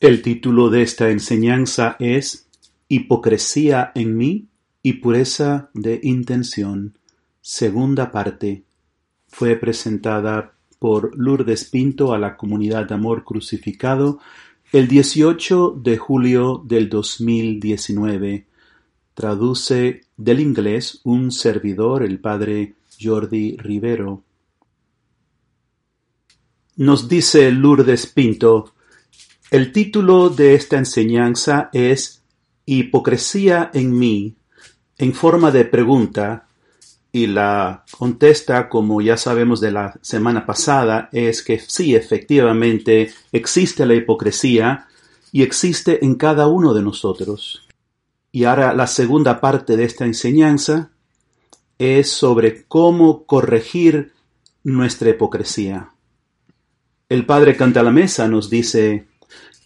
El título de esta enseñanza es Hipocresía en mí y pureza de intención. Segunda parte. Fue presentada por Lourdes Pinto a la comunidad de Amor Crucificado el 18 de julio del 2019. Traduce del inglés un servidor, el padre Jordi Rivero. Nos dice Lourdes Pinto, el título de esta enseñanza es Hipocresía en mí, en forma de pregunta, y la contesta, como ya sabemos de la semana pasada, es que sí, efectivamente, existe la hipocresía y existe en cada uno de nosotros. Y ahora la segunda parte de esta enseñanza es sobre cómo corregir nuestra hipocresía. El padre Cantalamesa nos dice,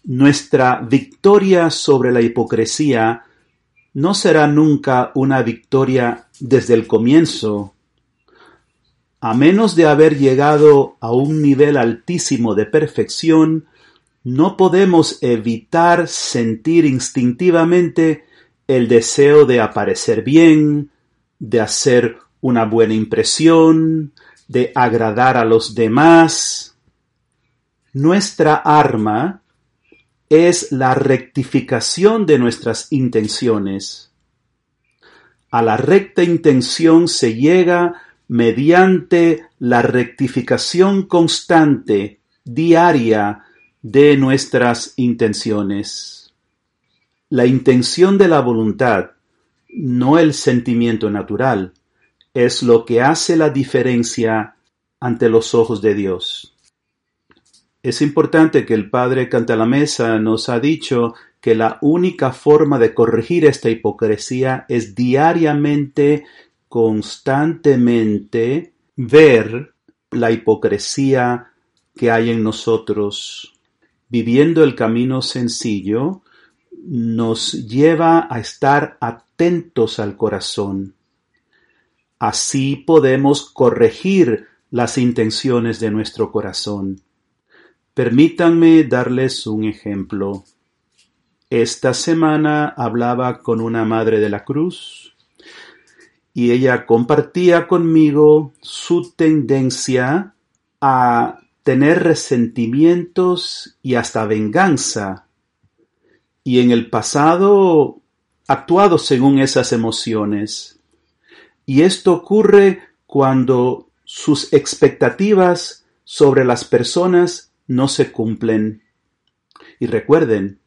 nuestra victoria sobre la hipocresía no será nunca una victoria desde el comienzo, a menos de haber llegado a un nivel altísimo de perfección, no podemos evitar sentir instintivamente el deseo de aparecer bien, de hacer una buena impresión, de agradar a los demás. Nuestra arma es la rectificación de nuestras intenciones. A la recta intención se llega mediante la rectificación constante, diaria, de nuestras intenciones. La intención de la voluntad, no el sentimiento natural, es lo que hace la diferencia ante los ojos de Dios. Es importante que el padre Cantalamesa nos ha dicho que la única forma de corregir esta hipocresía es diariamente, constantemente, ver la hipocresía que hay en nosotros. Viviendo el camino sencillo nos lleva a estar atentos al corazón. Así podemos corregir las intenciones de nuestro corazón. Permítanme darles un ejemplo. Esta semana hablaba con una madre de la cruz y ella compartía conmigo su tendencia a tener resentimientos y hasta venganza y en el pasado actuado según esas emociones. Y esto ocurre cuando sus expectativas sobre las personas no se cumplen. Y recuerden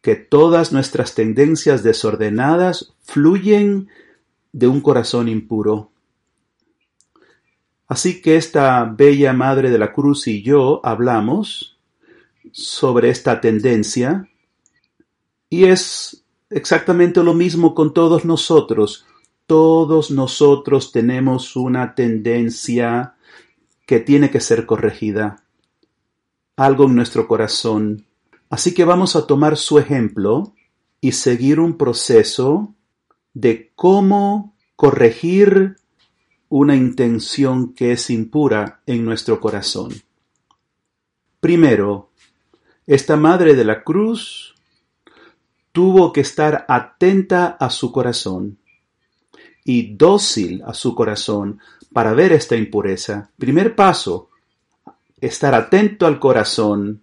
que todas nuestras tendencias desordenadas fluyen de un corazón impuro. Así que esta bella Madre de la Cruz y yo hablamos sobre esta tendencia y es exactamente lo mismo con todos nosotros. Todos nosotros tenemos una tendencia que tiene que ser corregida algo en nuestro corazón. Así que vamos a tomar su ejemplo y seguir un proceso de cómo corregir una intención que es impura en nuestro corazón. Primero, esta Madre de la Cruz tuvo que estar atenta a su corazón y dócil a su corazón para ver esta impureza. Primer paso, estar atento al corazón.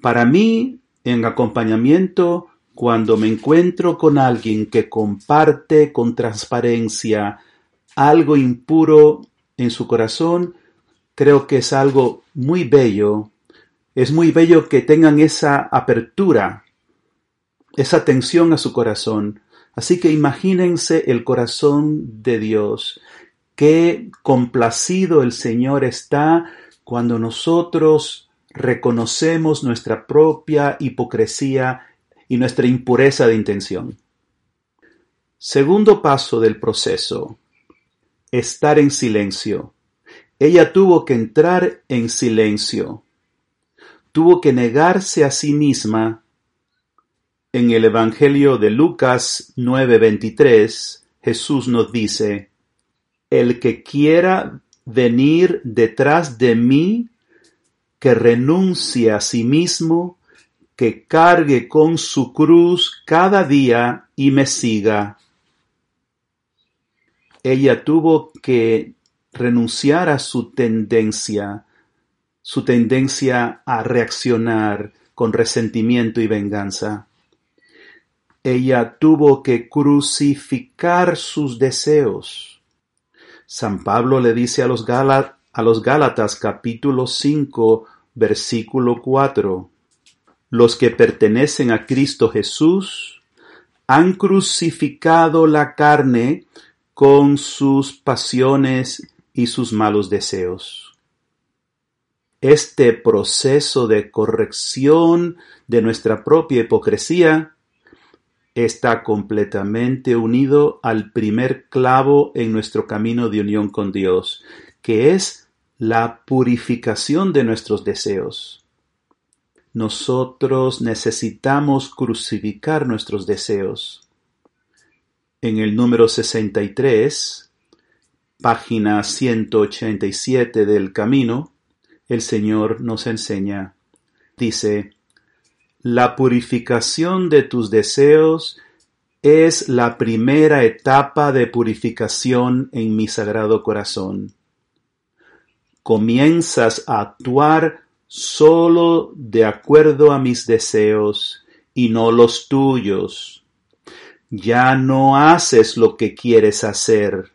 Para mí, en acompañamiento, cuando me encuentro con alguien que comparte con transparencia algo impuro en su corazón, creo que es algo muy bello. Es muy bello que tengan esa apertura, esa atención a su corazón. Así que imagínense el corazón de Dios, qué complacido el Señor está cuando nosotros reconocemos nuestra propia hipocresía y nuestra impureza de intención. Segundo paso del proceso, estar en silencio. Ella tuvo que entrar en silencio, tuvo que negarse a sí misma. En el Evangelio de Lucas 9:23, Jesús nos dice, El que quiera venir detrás de mí, que renuncie a sí mismo, que cargue con su cruz cada día y me siga. Ella tuvo que renunciar a su tendencia, su tendencia a reaccionar con resentimiento y venganza. Ella tuvo que crucificar sus deseos. San Pablo le dice a los, a los Gálatas capítulo 5 versículo 4, los que pertenecen a Cristo Jesús han crucificado la carne con sus pasiones y sus malos deseos. Este proceso de corrección de nuestra propia hipocresía está completamente unido al primer clavo en nuestro camino de unión con Dios, que es la purificación de nuestros deseos. Nosotros necesitamos crucificar nuestros deseos. En el número 63, página 187 del Camino, el Señor nos enseña, dice, la purificación de tus deseos es la primera etapa de purificación en mi sagrado corazón. Comienzas a actuar solo de acuerdo a mis deseos y no los tuyos. Ya no haces lo que quieres hacer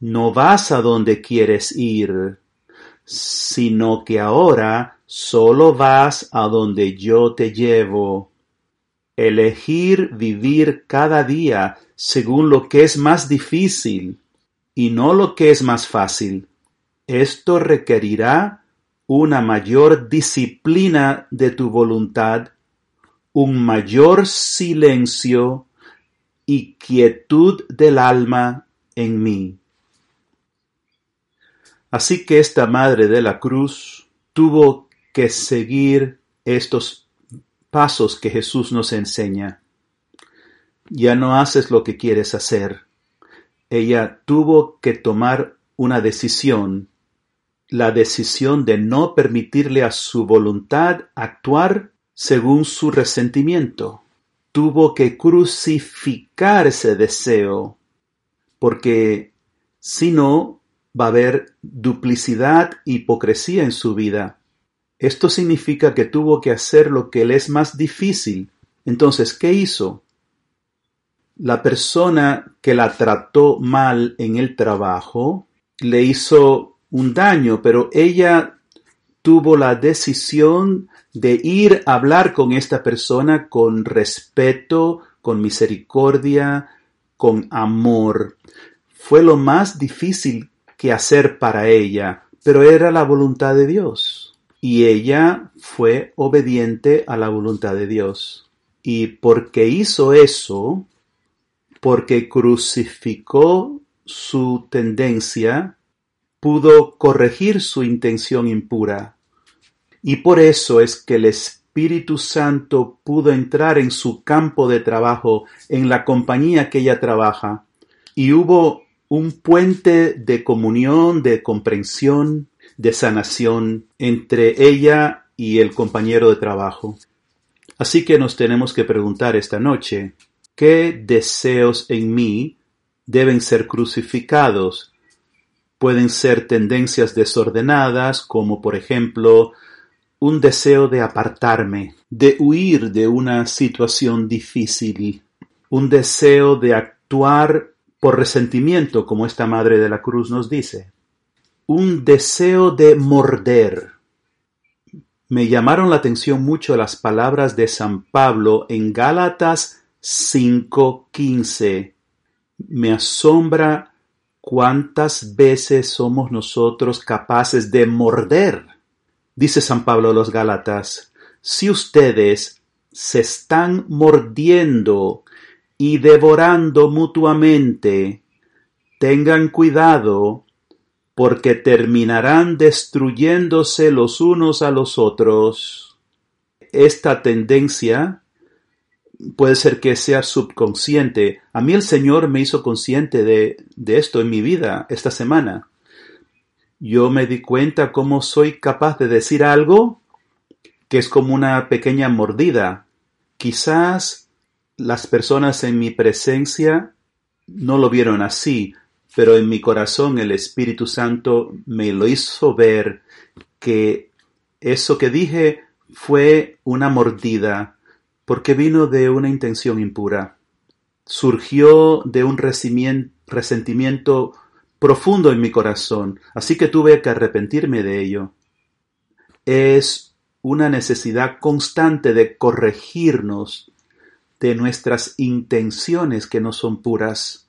no vas a donde quieres ir, sino que ahora solo vas a donde yo te llevo. Elegir vivir cada día según lo que es más difícil y no lo que es más fácil. Esto requerirá una mayor disciplina de tu voluntad, un mayor silencio y quietud del alma en mí. Así que esta Madre de la Cruz tuvo que seguir estos pasos que Jesús nos enseña. Ya no haces lo que quieres hacer. Ella tuvo que tomar una decisión, la decisión de no permitirle a su voluntad actuar según su resentimiento. Tuvo que crucificar ese deseo, porque si no, va a haber duplicidad hipocresía en su vida. Esto significa que tuvo que hacer lo que le es más difícil. Entonces, ¿qué hizo? La persona que la trató mal en el trabajo le hizo un daño, pero ella tuvo la decisión de ir a hablar con esta persona con respeto, con misericordia, con amor. Fue lo más difícil que hacer para ella, pero era la voluntad de Dios. Y ella fue obediente a la voluntad de Dios. Y porque hizo eso, porque crucificó su tendencia, pudo corregir su intención impura. Y por eso es que el Espíritu Santo pudo entrar en su campo de trabajo, en la compañía que ella trabaja. Y hubo un puente de comunión, de comprensión, de sanación entre ella y el compañero de trabajo. Así que nos tenemos que preguntar esta noche, ¿qué deseos en mí deben ser crucificados? Pueden ser tendencias desordenadas, como por ejemplo un deseo de apartarme, de huir de una situación difícil, un deseo de actuar por resentimiento, como esta Madre de la Cruz nos dice. Un deseo de morder. Me llamaron la atención mucho las palabras de San Pablo en Gálatas 5:15. Me asombra cuántas veces somos nosotros capaces de morder. Dice San Pablo a los Gálatas, si ustedes se están mordiendo y devorando mutuamente, tengan cuidado, porque terminarán destruyéndose los unos a los otros. Esta tendencia puede ser que sea subconsciente. A mí el Señor me hizo consciente de, de esto en mi vida esta semana. Yo me di cuenta cómo soy capaz de decir algo que es como una pequeña mordida. Quizás las personas en mi presencia no lo vieron así, pero en mi corazón el Espíritu Santo me lo hizo ver que eso que dije fue una mordida porque vino de una intención impura. Surgió de un resentimiento profundo en mi corazón, así que tuve que arrepentirme de ello. Es una necesidad constante de corregirnos de nuestras intenciones que no son puras.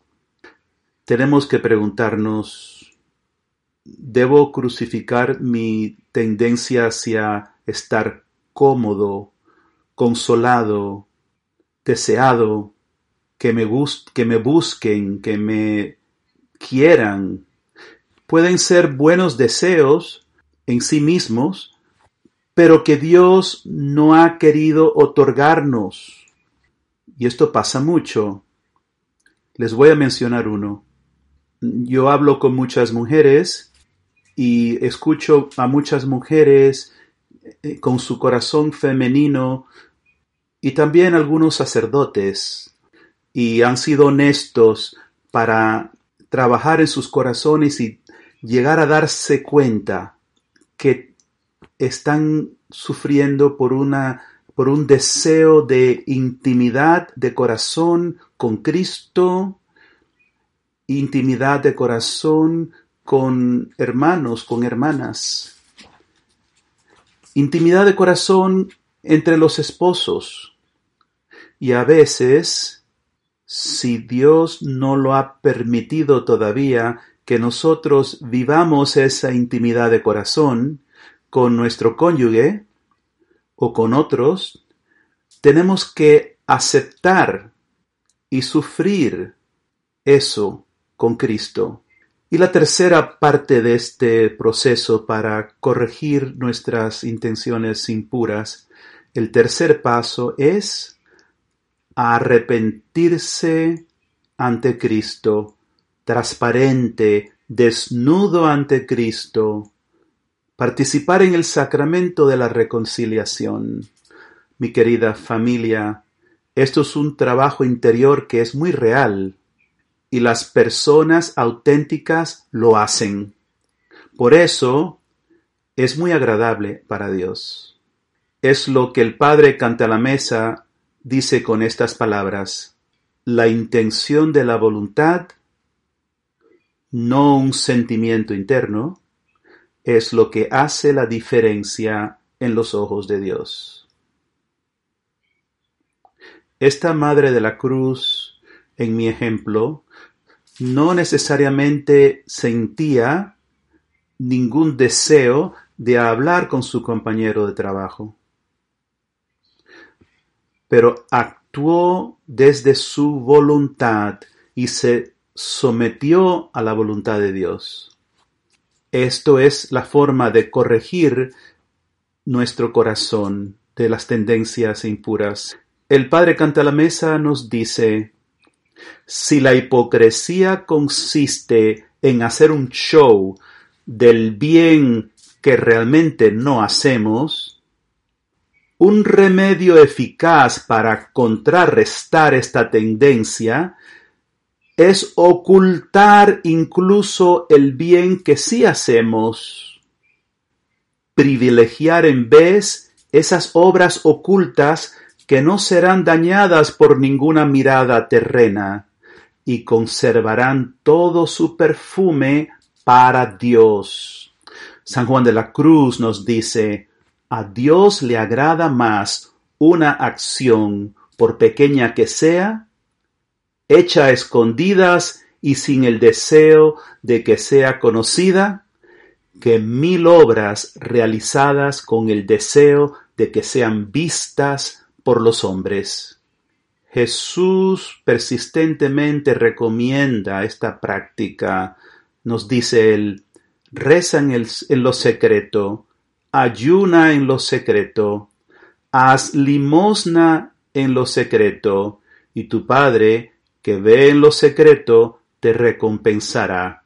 Tenemos que preguntarnos, ¿debo crucificar mi tendencia hacia estar cómodo, consolado, deseado, que me, que me busquen, que me quieran? Pueden ser buenos deseos en sí mismos, pero que Dios no ha querido otorgarnos. Y esto pasa mucho. Les voy a mencionar uno. Yo hablo con muchas mujeres y escucho a muchas mujeres eh, con su corazón femenino y también algunos sacerdotes y han sido honestos para trabajar en sus corazones y llegar a darse cuenta que están sufriendo por una por un deseo de intimidad de corazón con Cristo, intimidad de corazón con hermanos, con hermanas, intimidad de corazón entre los esposos. Y a veces, si Dios no lo ha permitido todavía que nosotros vivamos esa intimidad de corazón, con nuestro cónyuge o con otros, tenemos que aceptar y sufrir eso con Cristo. Y la tercera parte de este proceso para corregir nuestras intenciones impuras, el tercer paso es arrepentirse ante Cristo, transparente, desnudo ante Cristo, Participar en el sacramento de la reconciliación. Mi querida familia, esto es un trabajo interior que es muy real y las personas auténticas lo hacen. Por eso es muy agradable para Dios. Es lo que el Padre canta a la mesa dice con estas palabras. La intención de la voluntad, no un sentimiento interno, es lo que hace la diferencia en los ojos de Dios. Esta Madre de la Cruz, en mi ejemplo, no necesariamente sentía ningún deseo de hablar con su compañero de trabajo, pero actuó desde su voluntad y se sometió a la voluntad de Dios. Esto es la forma de corregir nuestro corazón de las tendencias impuras. El Padre Canta la Mesa nos dice, si la hipocresía consiste en hacer un show del bien que realmente no hacemos, un remedio eficaz para contrarrestar esta tendencia es ocultar incluso el bien que sí hacemos, privilegiar en vez esas obras ocultas que no serán dañadas por ninguna mirada terrena y conservarán todo su perfume para Dios. San Juan de la Cruz nos dice, a Dios le agrada más una acción, por pequeña que sea, hecha a escondidas y sin el deseo de que sea conocida, que mil obras realizadas con el deseo de que sean vistas por los hombres. Jesús persistentemente recomienda esta práctica. Nos dice él, reza en, en lo secreto, ayuna en lo secreto, haz limosna en lo secreto, y tu Padre, que ve en lo secreto, te recompensará.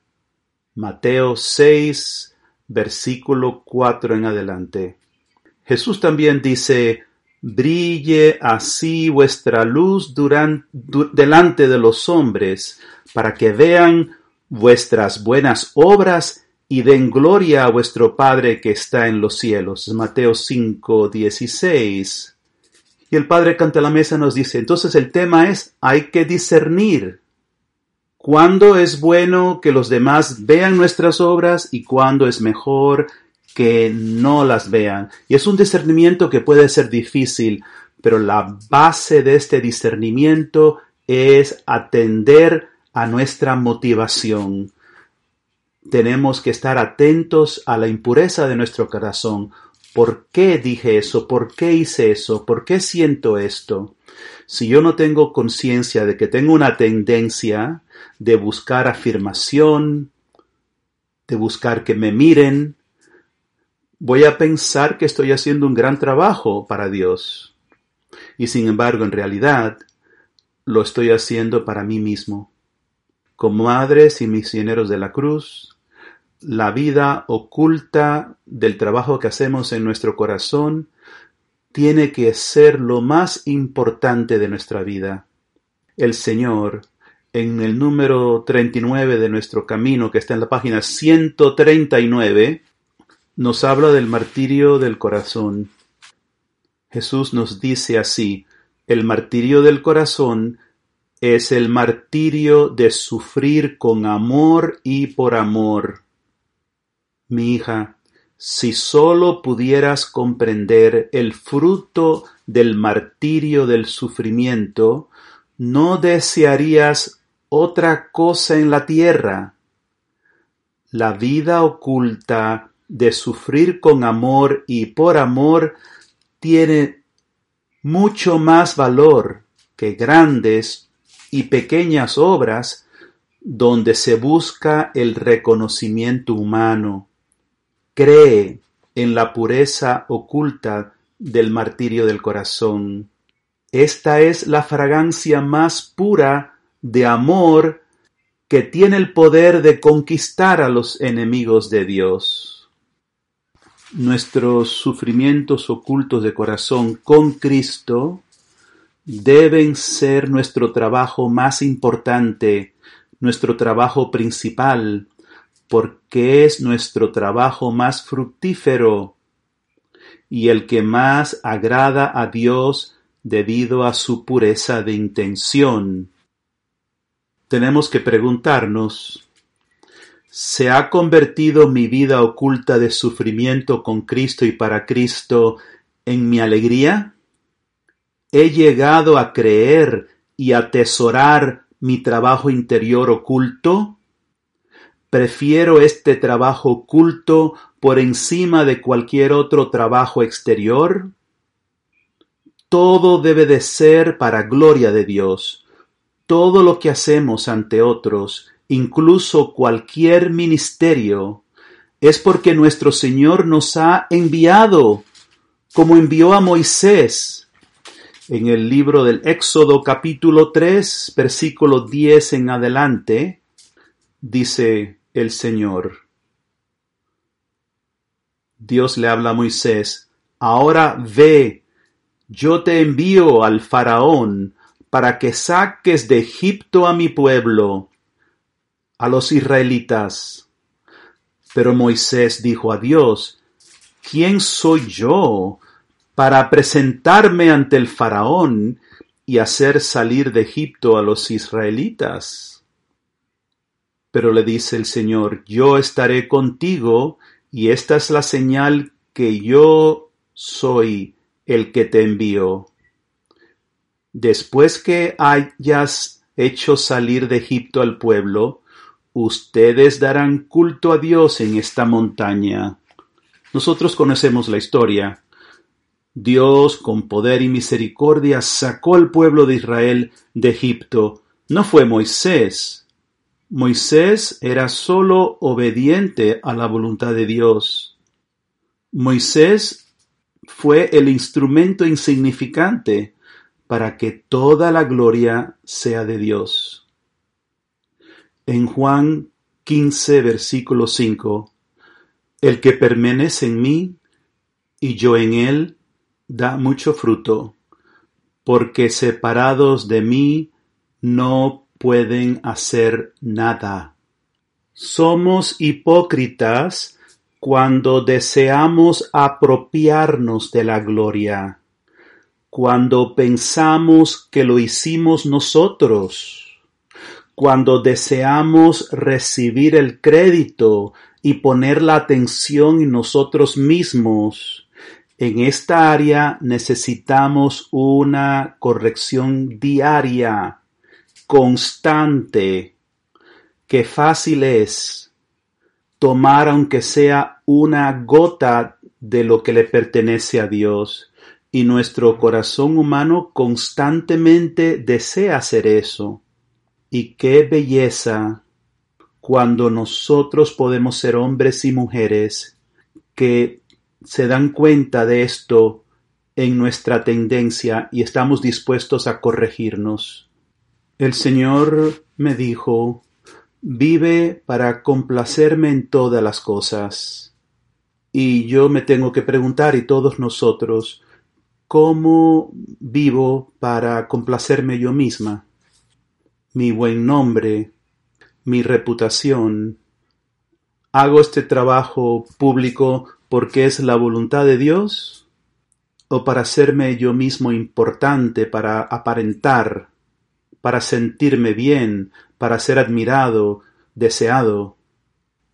Mateo 6, versículo 4 en adelante. Jesús también dice, brille así vuestra luz delante de los hombres, para que vean vuestras buenas obras y den gloria a vuestro Padre que está en los cielos. Mateo 5, 16. Y el Padre canta la mesa nos dice, entonces el tema es, hay que discernir cuándo es bueno que los demás vean nuestras obras y cuándo es mejor que no las vean. Y es un discernimiento que puede ser difícil, pero la base de este discernimiento es atender a nuestra motivación. Tenemos que estar atentos a la impureza de nuestro corazón. ¿Por qué dije eso? ¿Por qué hice eso? ¿Por qué siento esto? Si yo no tengo conciencia de que tengo una tendencia de buscar afirmación, de buscar que me miren, voy a pensar que estoy haciendo un gran trabajo para Dios. Y sin embargo, en realidad, lo estoy haciendo para mí mismo. Como madres y misioneros de la cruz, la vida oculta del trabajo que hacemos en nuestro corazón tiene que ser lo más importante de nuestra vida. El Señor, en el número 39 de nuestro camino, que está en la página 139, nos habla del martirio del corazón. Jesús nos dice así, el martirio del corazón es el martirio de sufrir con amor y por amor. Mi hija, si sólo pudieras comprender el fruto del martirio del sufrimiento, no desearías otra cosa en la tierra. La vida oculta de sufrir con amor y por amor tiene mucho más valor que grandes y pequeñas obras donde se busca el reconocimiento humano. Cree en la pureza oculta del martirio del corazón. Esta es la fragancia más pura de amor que tiene el poder de conquistar a los enemigos de Dios. Nuestros sufrimientos ocultos de corazón con Cristo deben ser nuestro trabajo más importante, nuestro trabajo principal, porque es nuestro trabajo más fructífero y el que más agrada a Dios debido a su pureza de intención. Tenemos que preguntarnos, ¿Se ha convertido mi vida oculta de sufrimiento con Cristo y para Cristo en mi alegría? ¿He llegado a creer y atesorar mi trabajo interior oculto? Prefiero este trabajo oculto por encima de cualquier otro trabajo exterior. Todo debe de ser para gloria de Dios. Todo lo que hacemos ante otros incluso cualquier ministerio, es porque nuestro Señor nos ha enviado, como envió a Moisés. En el libro del Éxodo capítulo 3, versículo 10 en adelante, dice el Señor. Dios le habla a Moisés, ahora ve, yo te envío al faraón para que saques de Egipto a mi pueblo a los israelitas. Pero Moisés dijo a Dios, ¿quién soy yo para presentarme ante el faraón y hacer salir de Egipto a los israelitas? Pero le dice el Señor, yo estaré contigo y esta es la señal que yo soy el que te envío. Después que hayas hecho salir de Egipto al pueblo, Ustedes darán culto a Dios en esta montaña. Nosotros conocemos la historia. Dios, con poder y misericordia, sacó al pueblo de Israel de Egipto. No fue Moisés. Moisés era sólo obediente a la voluntad de Dios. Moisés fue el instrumento insignificante para que toda la gloria sea de Dios. En Juan 15, versículo 5, El que permanece en mí y yo en él, da mucho fruto, porque separados de mí no pueden hacer nada. Somos hipócritas cuando deseamos apropiarnos de la gloria, cuando pensamos que lo hicimos nosotros, cuando deseamos recibir el crédito y poner la atención en nosotros mismos. En esta área necesitamos una corrección diaria, constante, que fácil es tomar aunque sea una gota de lo que le pertenece a Dios. Y nuestro corazón humano constantemente desea hacer eso. Y qué belleza cuando nosotros podemos ser hombres y mujeres que se dan cuenta de esto en nuestra tendencia y estamos dispuestos a corregirnos. El Señor me dijo, vive para complacerme en todas las cosas. Y yo me tengo que preguntar, y todos nosotros, ¿cómo vivo para complacerme yo misma? Mi buen nombre, mi reputación. ¿Hago este trabajo público porque es la voluntad de Dios? ¿O para hacerme yo mismo importante, para aparentar, para sentirme bien, para ser admirado, deseado.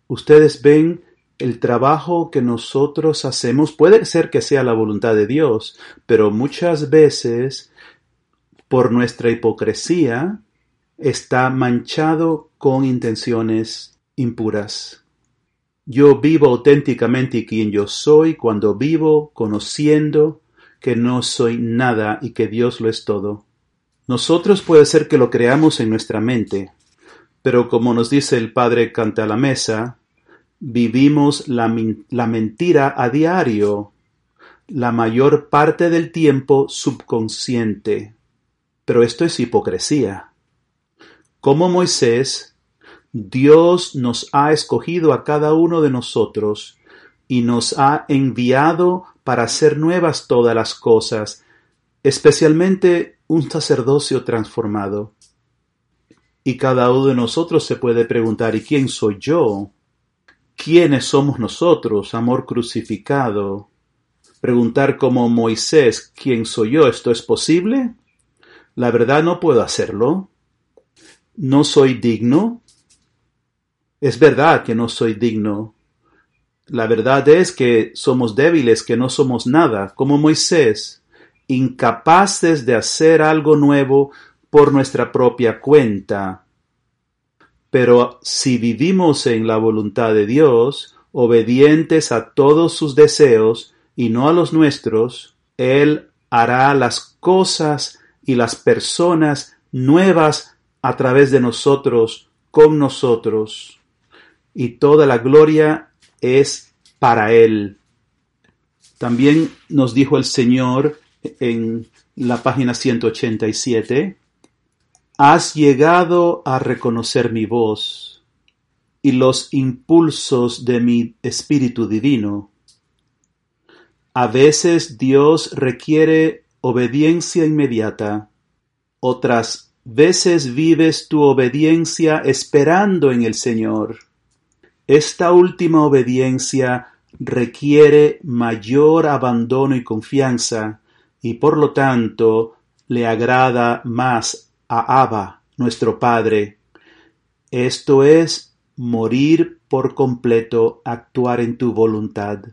Ustedes ven el trabajo que nosotros hacemos puede ser que sea la voluntad de Dios, pero muchas veces por nuestra hipocresía está manchado con intenciones impuras. Yo vivo auténticamente quien yo soy cuando vivo conociendo que no soy nada y que Dios lo es todo. Nosotros puede ser que lo creamos en nuestra mente, pero como nos dice el padre Canta la Mesa, vivimos la, la mentira a diario, la mayor parte del tiempo subconsciente. Pero esto es hipocresía. Como Moisés, Dios nos ha escogido a cada uno de nosotros y nos ha enviado para hacer nuevas todas las cosas, especialmente un sacerdocio transformado. Y cada uno de nosotros se puede preguntar, ¿y quién soy yo? ¿Quiénes somos nosotros, amor crucificado? Preguntar como Moisés, ¿quién soy yo? ¿Esto es posible? La verdad no puedo hacerlo. ¿No soy digno? Es verdad que no soy digno. La verdad es que somos débiles, que no somos nada, como Moisés, incapaces de hacer algo nuevo por nuestra propia cuenta. Pero si vivimos en la voluntad de Dios, obedientes a todos sus deseos y no a los nuestros, Él hará las cosas y las personas nuevas a través de nosotros, con nosotros. Y toda la gloria es para Él. También nos dijo el Señor en la página 187, Has llegado a reconocer mi voz y los impulsos de mi espíritu divino. A veces Dios requiere obediencia inmediata, otras veces vives tu obediencia esperando en el Señor. Esta última obediencia requiere mayor abandono y confianza, y por lo tanto le agrada más a Abba, nuestro Padre. Esto es morir por completo, actuar en tu voluntad.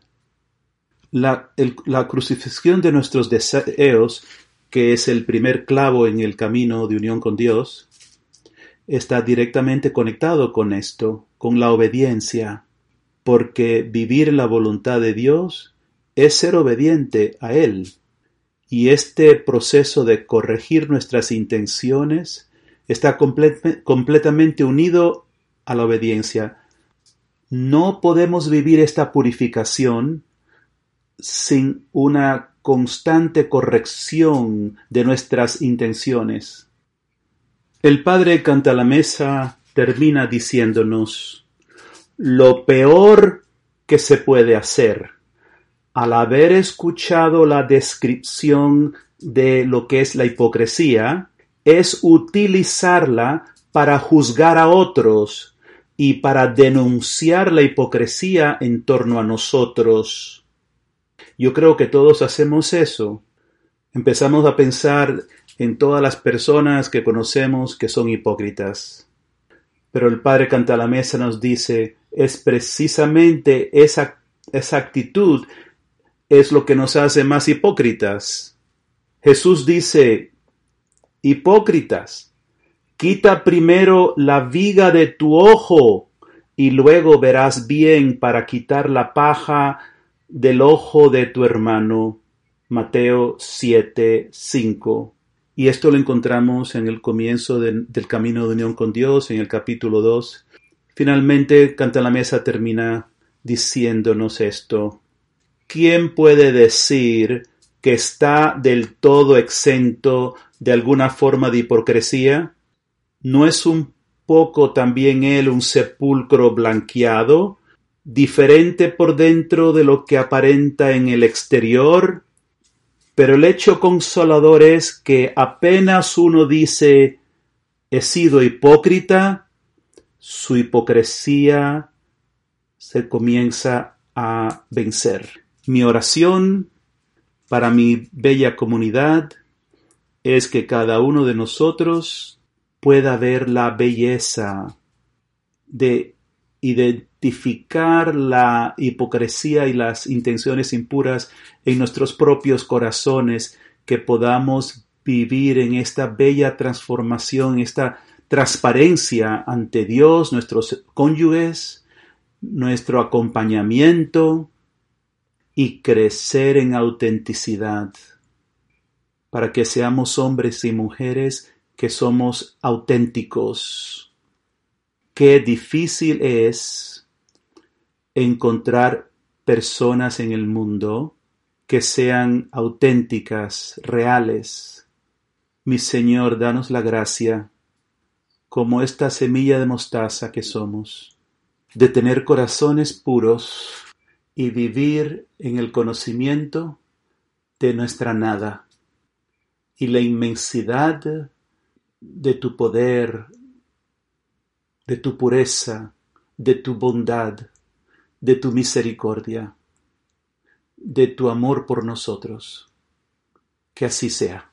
La, la, crucifixión de nuestros deseos, que es el primer clavo en el camino de unión con Dios, está directamente conectado con esto, con la obediencia, porque vivir la voluntad de Dios es ser obediente a Él. Y este proceso de corregir nuestras intenciones está completamente unido a la obediencia. No podemos vivir esta purificación sin una constante corrección de nuestras intenciones. El Padre Canta la Mesa termina diciéndonos, lo peor que se puede hacer al haber escuchado la descripción de lo que es la hipocresía, es utilizarla para juzgar a otros y para denunciar la hipocresía en torno a nosotros. Yo creo que todos hacemos eso. Empezamos a pensar en todas las personas que conocemos que son hipócritas. Pero el Padre Cantalamesa nos dice, es precisamente esa, esa actitud es lo que nos hace más hipócritas. Jesús dice, hipócritas, quita primero la viga de tu ojo y luego verás bien para quitar la paja del ojo de tu hermano. Mateo 7, 5. Y esto lo encontramos en el comienzo del camino de unión con Dios, en el capítulo 2. Finalmente, Canta la Mesa termina diciéndonos esto. ¿Quién puede decir que está del todo exento de alguna forma de hipocresía? ¿No es un poco también él un sepulcro blanqueado, diferente por dentro de lo que aparenta en el exterior? Pero el hecho consolador es que apenas uno dice he sido hipócrita, su hipocresía se comienza a vencer. Mi oración para mi bella comunidad es que cada uno de nosotros pueda ver la belleza de identificar la hipocresía y las intenciones impuras en nuestros propios corazones, que podamos vivir en esta bella transformación, esta transparencia ante Dios, nuestros cónyuges, nuestro acompañamiento y crecer en autenticidad, para que seamos hombres y mujeres que somos auténticos. Qué difícil es encontrar personas en el mundo que sean auténticas, reales. Mi Señor, danos la gracia, como esta semilla de mostaza que somos, de tener corazones puros y vivir en el conocimiento de nuestra nada y la inmensidad de tu poder, de tu pureza, de tu bondad, de tu misericordia de tu amor por nosotros. Que así sea.